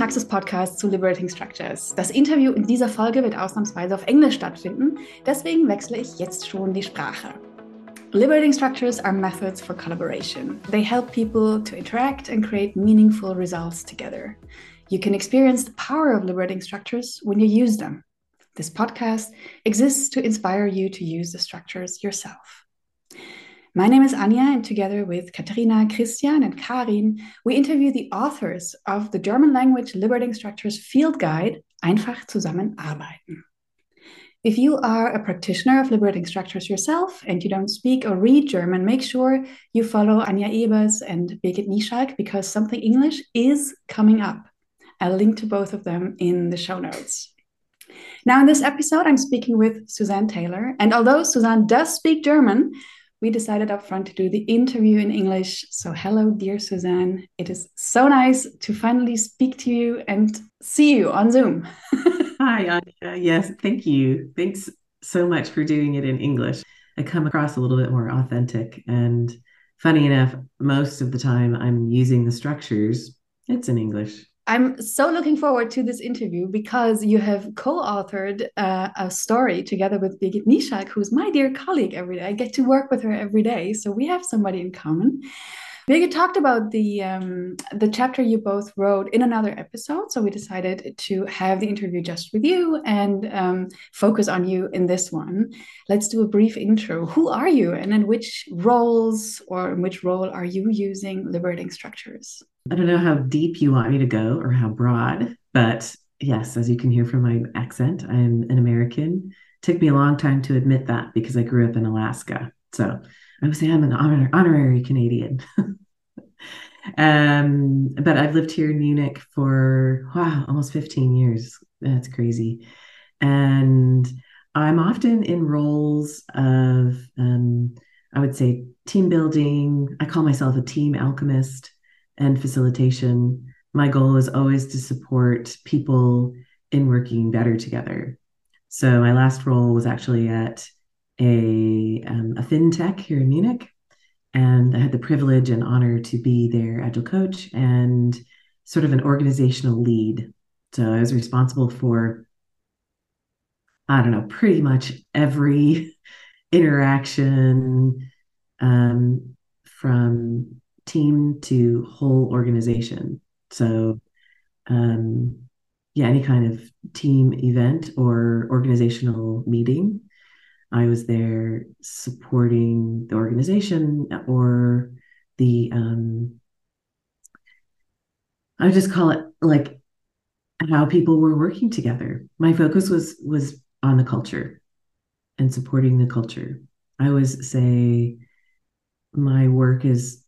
Praxis-Podcast zu Liberating Structures. Das Interview in dieser Folge wird ausnahmsweise auf Englisch stattfinden, deswegen wechsle ich jetzt schon die Sprache. Liberating structures are methods for collaboration. They help people to interact and create meaningful results together. You can experience the power of liberating structures when you use them. This podcast exists to inspire you to use the structures yourself. My name is Anja, and together with Katharina, Christian, and Karin, we interview the authors of the German language liberating structures field guide Einfach zusammenarbeiten. If you are a practitioner of liberating structures yourself and you don't speak or read German, make sure you follow Anja Ebers and Birgit Nieschalk because something English is coming up. I'll link to both of them in the show notes. Now, in this episode, I'm speaking with Susanne Taylor. And although Susanne does speak German, we decided up front to do the interview in English. So, hello, dear Susanne. It is so nice to finally speak to you and see you on Zoom. Hi, Anja. Yes, thank you. Thanks so much for doing it in English. I come across a little bit more authentic. And funny enough, most of the time I'm using the structures, it's in English. I'm so looking forward to this interview because you have co-authored uh, a story together with Birgit Nieschalk, who's my dear colleague every day. I get to work with her every day, so we have somebody in common. Birgit talked about the um, the chapter you both wrote in another episode, so we decided to have the interview just with you and um, focus on you in this one. Let's do a brief intro. Who are you, and in which roles or in which role are you using liberating structures? I don't know how deep you want me to go or how broad, but yes, as you can hear from my accent, I'm an American. Took me a long time to admit that because I grew up in Alaska. So I would say I'm an honor, honorary Canadian. um, but I've lived here in Munich for wow, almost 15 years. That's crazy. And I'm often in roles of, um, I would say, team building. I call myself a team alchemist and facilitation. My goal is always to support people in working better together. So my last role was actually at a, um, a fintech here in Munich. And I had the privilege and honor to be their agile coach and sort of an organizational lead. So I was responsible for, I don't know, pretty much every interaction um, from team to whole organization. So, um, yeah, any kind of team event or organizational meeting I was there supporting the organization or the um, I would just call it like how people were working together. My focus was was on the culture and supporting the culture. I always say my work is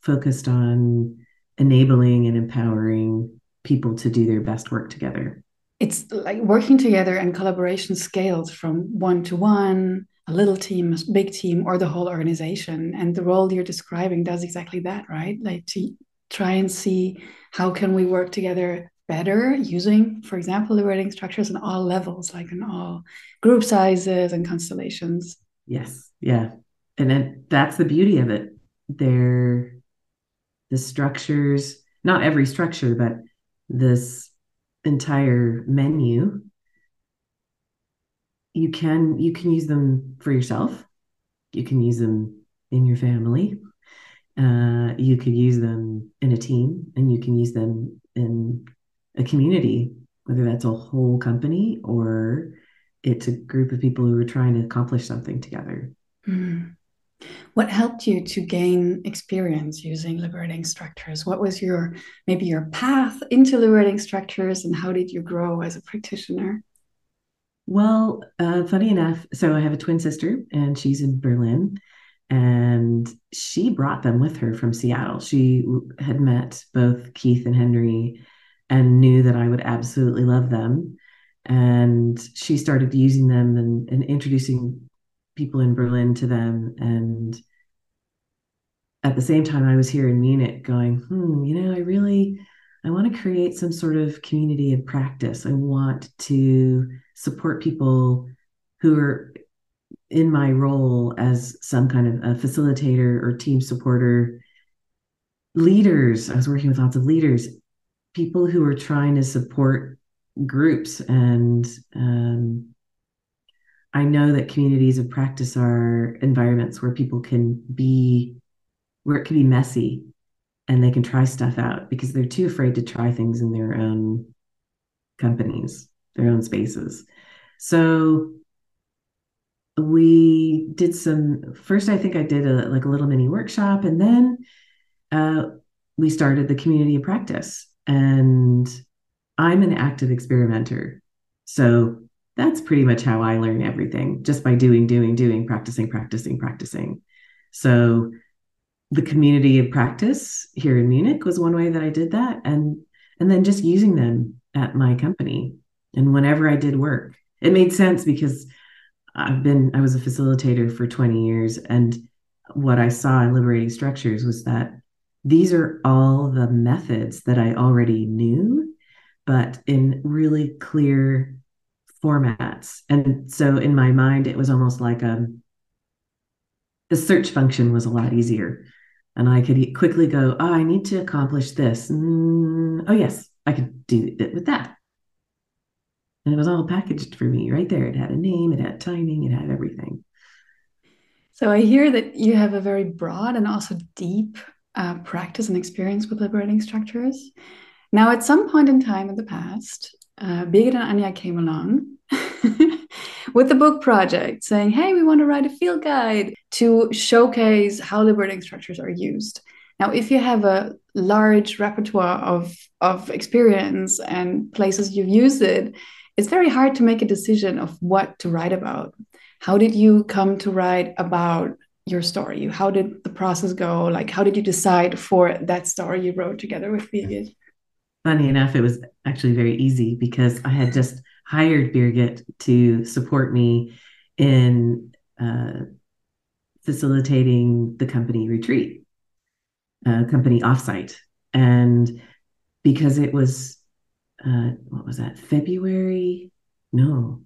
focused on enabling and empowering people to do their best work together it's like working together and collaboration scales from one to one a little team a big team or the whole organization. And the role you're describing does exactly that right? Like to try and see how can we work together better using for example liberating structures on all levels like in all group sizes and constellations. Yes. Yeah. And then that's the beauty of it. They're the structures not every structure but this entire menu you can you can use them for yourself. You can use them in your family. Uh, you could use them in a team and you can use them in a community whether that's a whole company or it's a group of people who are trying to accomplish something together. Mm. What helped you to gain experience using liberating structures? What was your maybe your path into liberating structures, and how did you grow as a practitioner? Well, uh, funny enough, so I have a twin sister, and she's in Berlin, and she brought them with her from Seattle. She had met both Keith and Henry, and knew that I would absolutely love them. And she started using them and, and introducing people in Berlin to them. And at the same time, I was here in Munich going, hmm, you know, I really, I want to create some sort of community of practice. I want to support people who are in my role as some kind of a facilitator or team supporter. Leaders, I was working with lots of leaders people who are trying to support groups and um, I know that communities of practice are environments where people can be, where it can be messy and they can try stuff out because they're too afraid to try things in their own companies, their own spaces. So we did some, first, I think I did a, like a little mini workshop and then uh, we started the community of practice. And I'm an active experimenter. So that's pretty much how I learn everything just by doing, doing, doing, practicing, practicing, practicing. So the community of practice here in Munich was one way that I did that. And and then just using them at my company. And whenever I did work, it made sense because I've been, I was a facilitator for 20 years. And what I saw in liberating structures was that these are all the methods that I already knew, but in really clear formats. And so in my mind, it was almost like a um, the search function was a lot easier. And I could quickly go, oh, I need to accomplish this. Mm, oh, yes, I could do it with that. And it was all packaged for me right there. It had a name, it had timing, it had everything. So I hear that you have a very broad and also deep uh, practice and experience with liberating structures. Now, at some point in time in the past, uh, Birgit and Anja came along with the book project saying, hey, we want to write a field guide to showcase how liberating structures are used. Now, if you have a large repertoire of, of experience and places you've used it, it's very hard to make a decision of what to write about. How did you come to write about your story? How did the process go? Like, how did you decide for that story you wrote together with Birgit? Funny enough, it was actually very easy because I had just hired Birgit to support me in uh, facilitating the company retreat, uh, company offsite. And because it was, uh, what was that, February? No,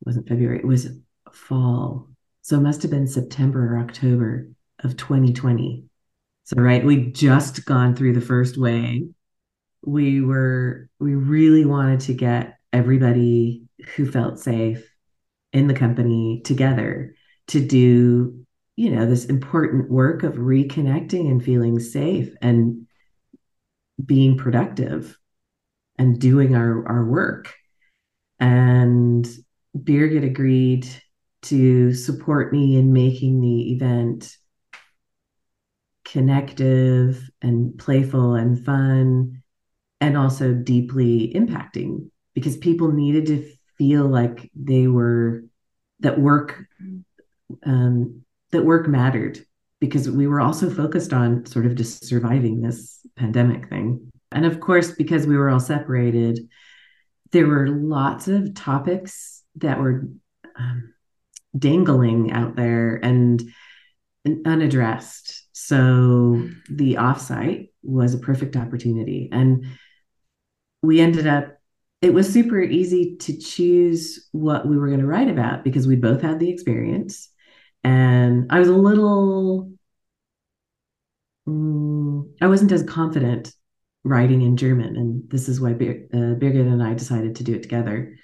it wasn't February. It was fall. So it must have been September or October of 2020. So, right, we'd just gone through the first wave. We were, we really wanted to get everybody who felt safe in the company together to do you know this important work of reconnecting and feeling safe and being productive and doing our our work. And Birgit agreed to support me in making the event connective and playful and fun and also deeply impacting because people needed to feel like they were that work um, that work mattered because we were also focused on sort of just surviving this pandemic thing. And of course because we were all separated there were lots of topics that were um, dangling out there and, and unaddressed. So the offsite was a perfect opportunity. And we ended up it was super easy to choose what we were going to write about because we both had the experience. And I was a little, um, I wasn't as confident writing in German. And this is why Bir- uh, Birgit and I decided to do it together.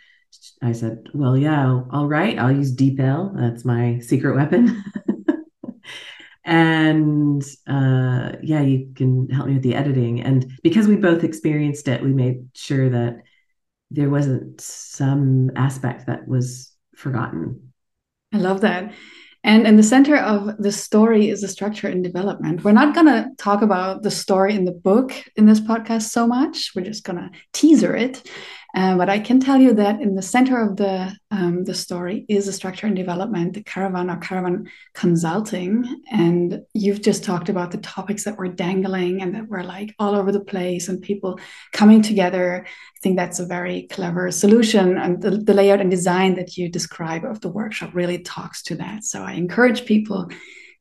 I said, well, yeah, I'll write. I'll use DeepL. That's my secret weapon. and uh, yeah, you can help me with the editing. And because we both experienced it, we made sure that there wasn't some aspect that was forgotten. I love that. And in the center of the story is the structure and development. We're not going to talk about the story in the book in this podcast so much. We're just going to teaser it. Uh, but I can tell you that in the center of the um, the story is the structure and development, the caravan or caravan consulting. And you've just talked about the topics that were dangling and that were like all over the place and people coming together. I think that's a very clever solution. And the, the layout and design that you describe of the workshop really talks to that. So I encourage people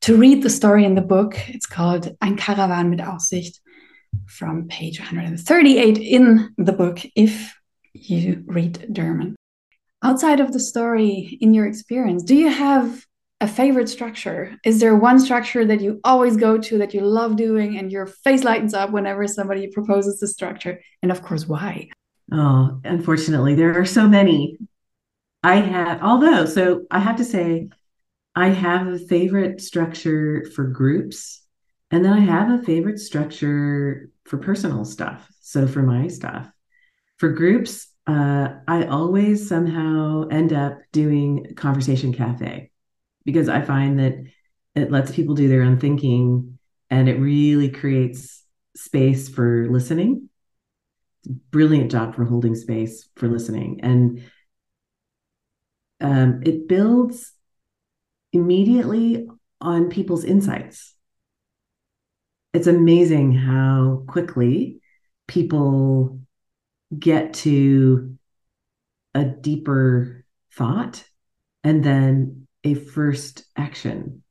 to read the story in the book. It's called Ein Caravan mit Aussicht from page 138 in the book if you read German. Outside of the story, in your experience, do you have a favorite structure? Is there one structure that you always go to that you love doing and your face lightens up whenever somebody proposes the structure? And of course, why? Oh, unfortunately, there are so many. I have, although, so I have to say, I have a favorite structure for groups, and then I have a favorite structure for personal stuff. So for my stuff, for groups, uh, I always somehow end up doing Conversation Cafe because I find that it lets people do their own thinking and it really creates space for listening. Brilliant job for holding space for listening. And um, it builds immediately on people's insights. It's amazing how quickly people get to a deeper thought and then a first action.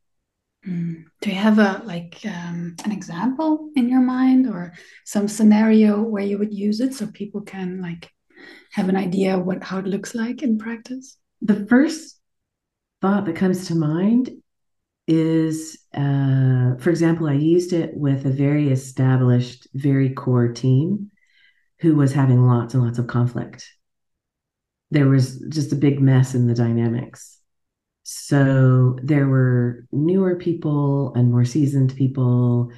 Mm. Do you have a like um, an example in your mind or some scenario where you would use it so people can like have an idea what how it looks like in practice? The first thought that comes to mind is, uh, for example, I used it with a very established, very core team who was having lots and lots of conflict. There was just a big mess in the dynamics. So there were newer people and more seasoned people,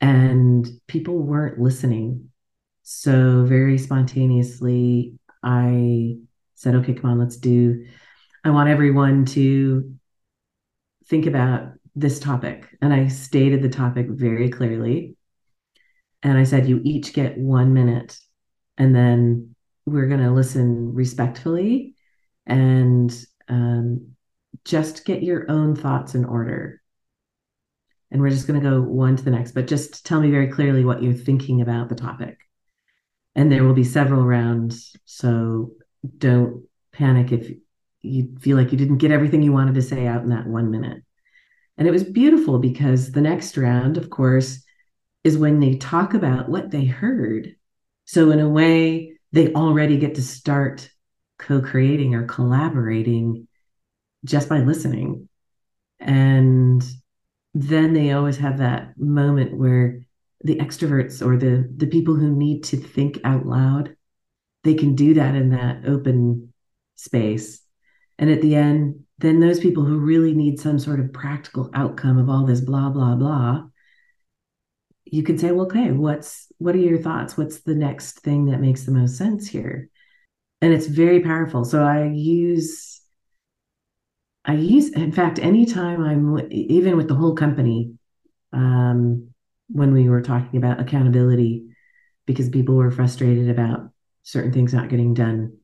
and people weren't listening. So very spontaneously, I said, okay, come on, let's do. I want everyone to think about this topic. And I stated the topic very clearly. And I said, you each get one minute and then we're going to listen respectfully and um, just get your own thoughts in order. And we're just going to go one to the next but just tell me very clearly what you're thinking about the topic. And there will be several rounds so don't panic if you feel like you didn't get everything you wanted to say out in that one minute. And it was beautiful because the next round of course is when they talk about what they heard so, in a way, they already get to start co creating or collaborating just by listening. And then they always have that moment where the extroverts or the, the people who need to think out loud, they can do that in that open space. And at the end, then those people who really need some sort of practical outcome of all this blah, blah, blah, you can say, well, okay, what's what are your thoughts? What's the next thing that makes the most sense here? And it's very powerful. So I use I use in fact anytime I'm even with the whole company um, when we were talking about accountability because people were frustrated about certain things not getting done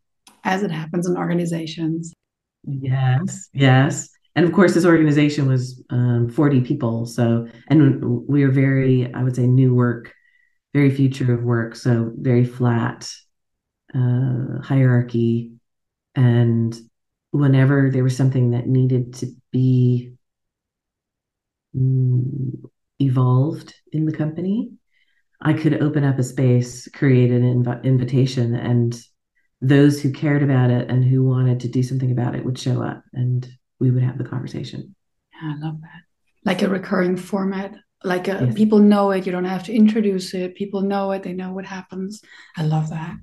as it happens in organizations. Yes, yes and of course this organization was um, 40 people so and we are very i would say new work very future of work so very flat uh, hierarchy. And whenever there was something that needed to be mm, evolved in the company i could open up a space create an inv- invitation and those who cared about it and who wanted to do something about it would show up. And we would have the conversation. Yeah, I love that. Like a recurring format. Like a, yes. people know it. You don't have to introduce it. People know it. They know what happens. I love that.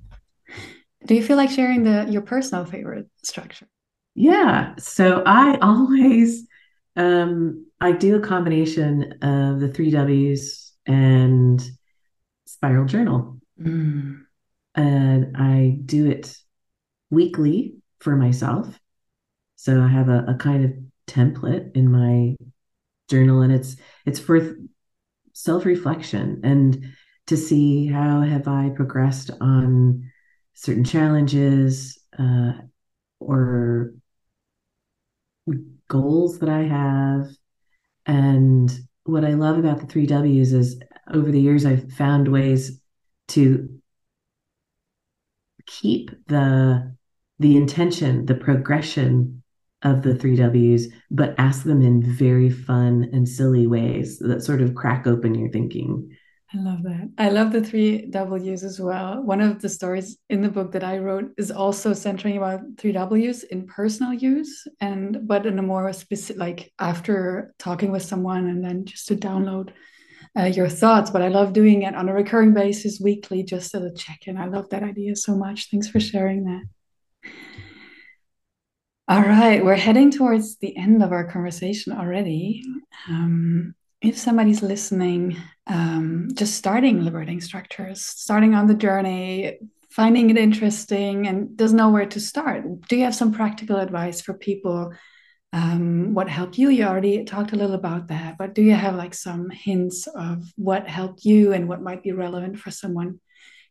Do you feel like sharing the your personal favorite structure? Yeah. So I always um I do a combination of the three W's and spiral journal. Mm. And I do it weekly for myself so I have a, a kind of template in my journal, and it's it's for self reflection and to see how have I progressed on certain challenges uh, or goals that I have. And what I love about the three W's is over the years, I've found ways to keep the the intention, the progression of the three W's, but ask them in very fun and silly ways that sort of crack open your thinking. I love that. I love the three W's as well. One of the stories in the book that I wrote is also centering about three W's in personal use and but in a more specific like after talking with someone and then just to download uh, your thoughts. But I love doing it on a recurring basis weekly just as a check-in. I love that idea so much. Thanks for sharing that. All right, we're heading towards the end of our conversation already. Um, if somebody's listening, um, just starting liberating structures, starting on the journey, finding it interesting, and doesn't know where to start, do you have some practical advice for people? Um, what helped you? You already talked a little about that, but do you have like some hints of what helped you and what might be relevant for someone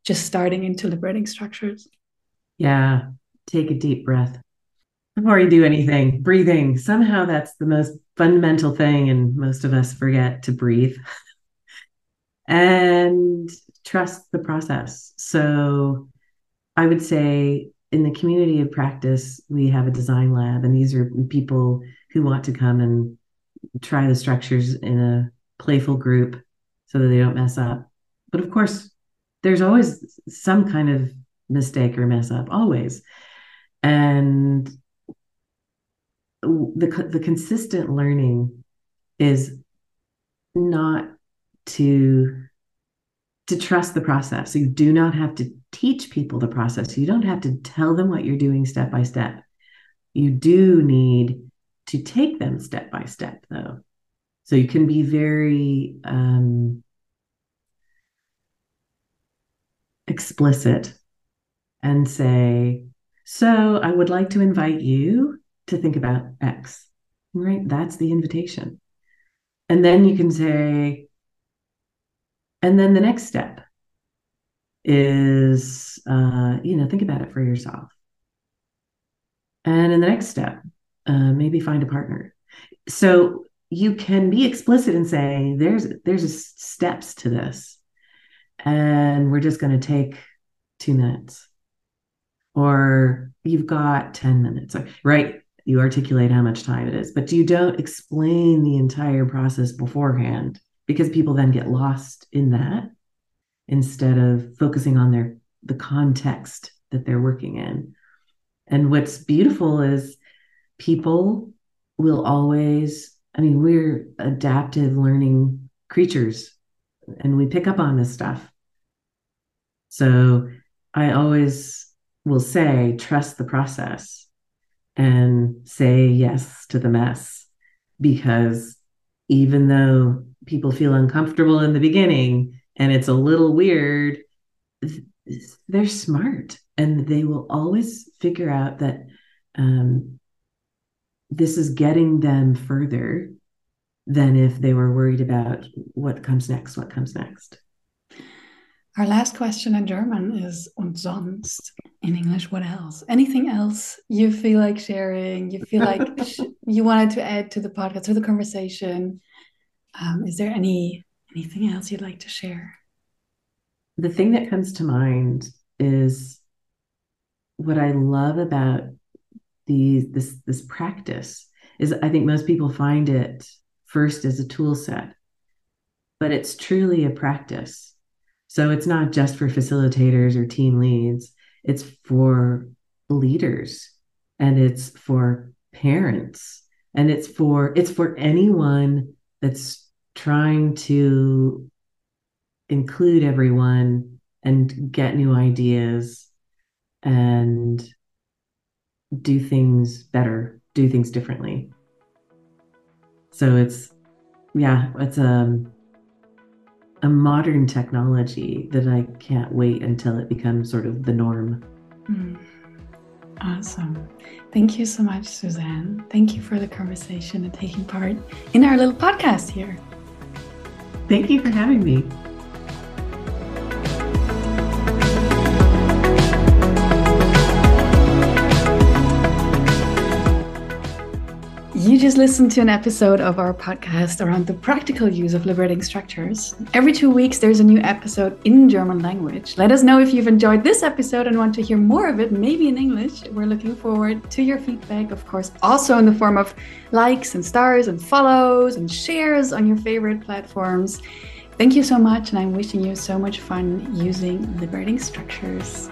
just starting into liberating structures? Yeah, take a deep breath before you do anything, breathing. Somehow that's the most fundamental thing, and most of us forget to breathe. and trust the process. So I would say in the community of practice, we have a design lab, and these are people who want to come and try the structures in a playful group so that they don't mess up. But of course, there's always some kind of mistake or mess up, always. And the the consistent learning is not to to trust the process. You do not have to teach people the process. You don't have to tell them what you're doing step by step. You do need to take them step by step, though. So you can be very um, explicit and say, So I would like to invite you to think about X, right? That's the invitation. And then you can say, and then the next step is, uh, you know, think about it for yourself. And in the next step, uh, maybe find a partner. So you can be explicit and say, there's there's steps to this, and we're just going to take two minutes, or you've got ten minutes, right? You articulate how much time it is, but you don't explain the entire process beforehand because people then get lost in that instead of focusing on their the context that they're working in. And what's beautiful is people will always, I mean, we're adaptive learning creatures and we pick up on this stuff. So I always will say, trust the process and say yes to the mess. Because even though people feel uncomfortable in the beginning and it's a little weird they're smart and they will always figure out that um, this is getting them further than if they were worried about what comes next what comes next our last question in German is und sonst. In English, what else? Anything else you feel like sharing? You feel like you wanted to add to the podcast or the conversation? Um, is there any anything else you'd like to share? The thing that comes to mind is what I love about the this this practice is I think most people find it first as a tool set, but it's truly a practice so it's not just for facilitators or team leads, it's for leaders and it's for parents and it's for it's for anyone that's trying to include everyone and get new ideas and do things better, do things differently. So it's yeah, it's um a modern technology that I can't wait until it becomes sort of the norm. Mm. Awesome. Thank you so much, Susanne. Thank you for the conversation and taking part in our little podcast here. Thank you for having me. Just listened to an episode of our podcast around the practical use of liberating structures. Every two weeks, there's a new episode in German language. Let us know if you've enjoyed this episode and want to hear more of it, maybe in English. We're looking forward to your feedback, of course, also in the form of likes and stars and follows and shares on your favorite platforms. Thank you so much, and I'm wishing you so much fun using liberating structures.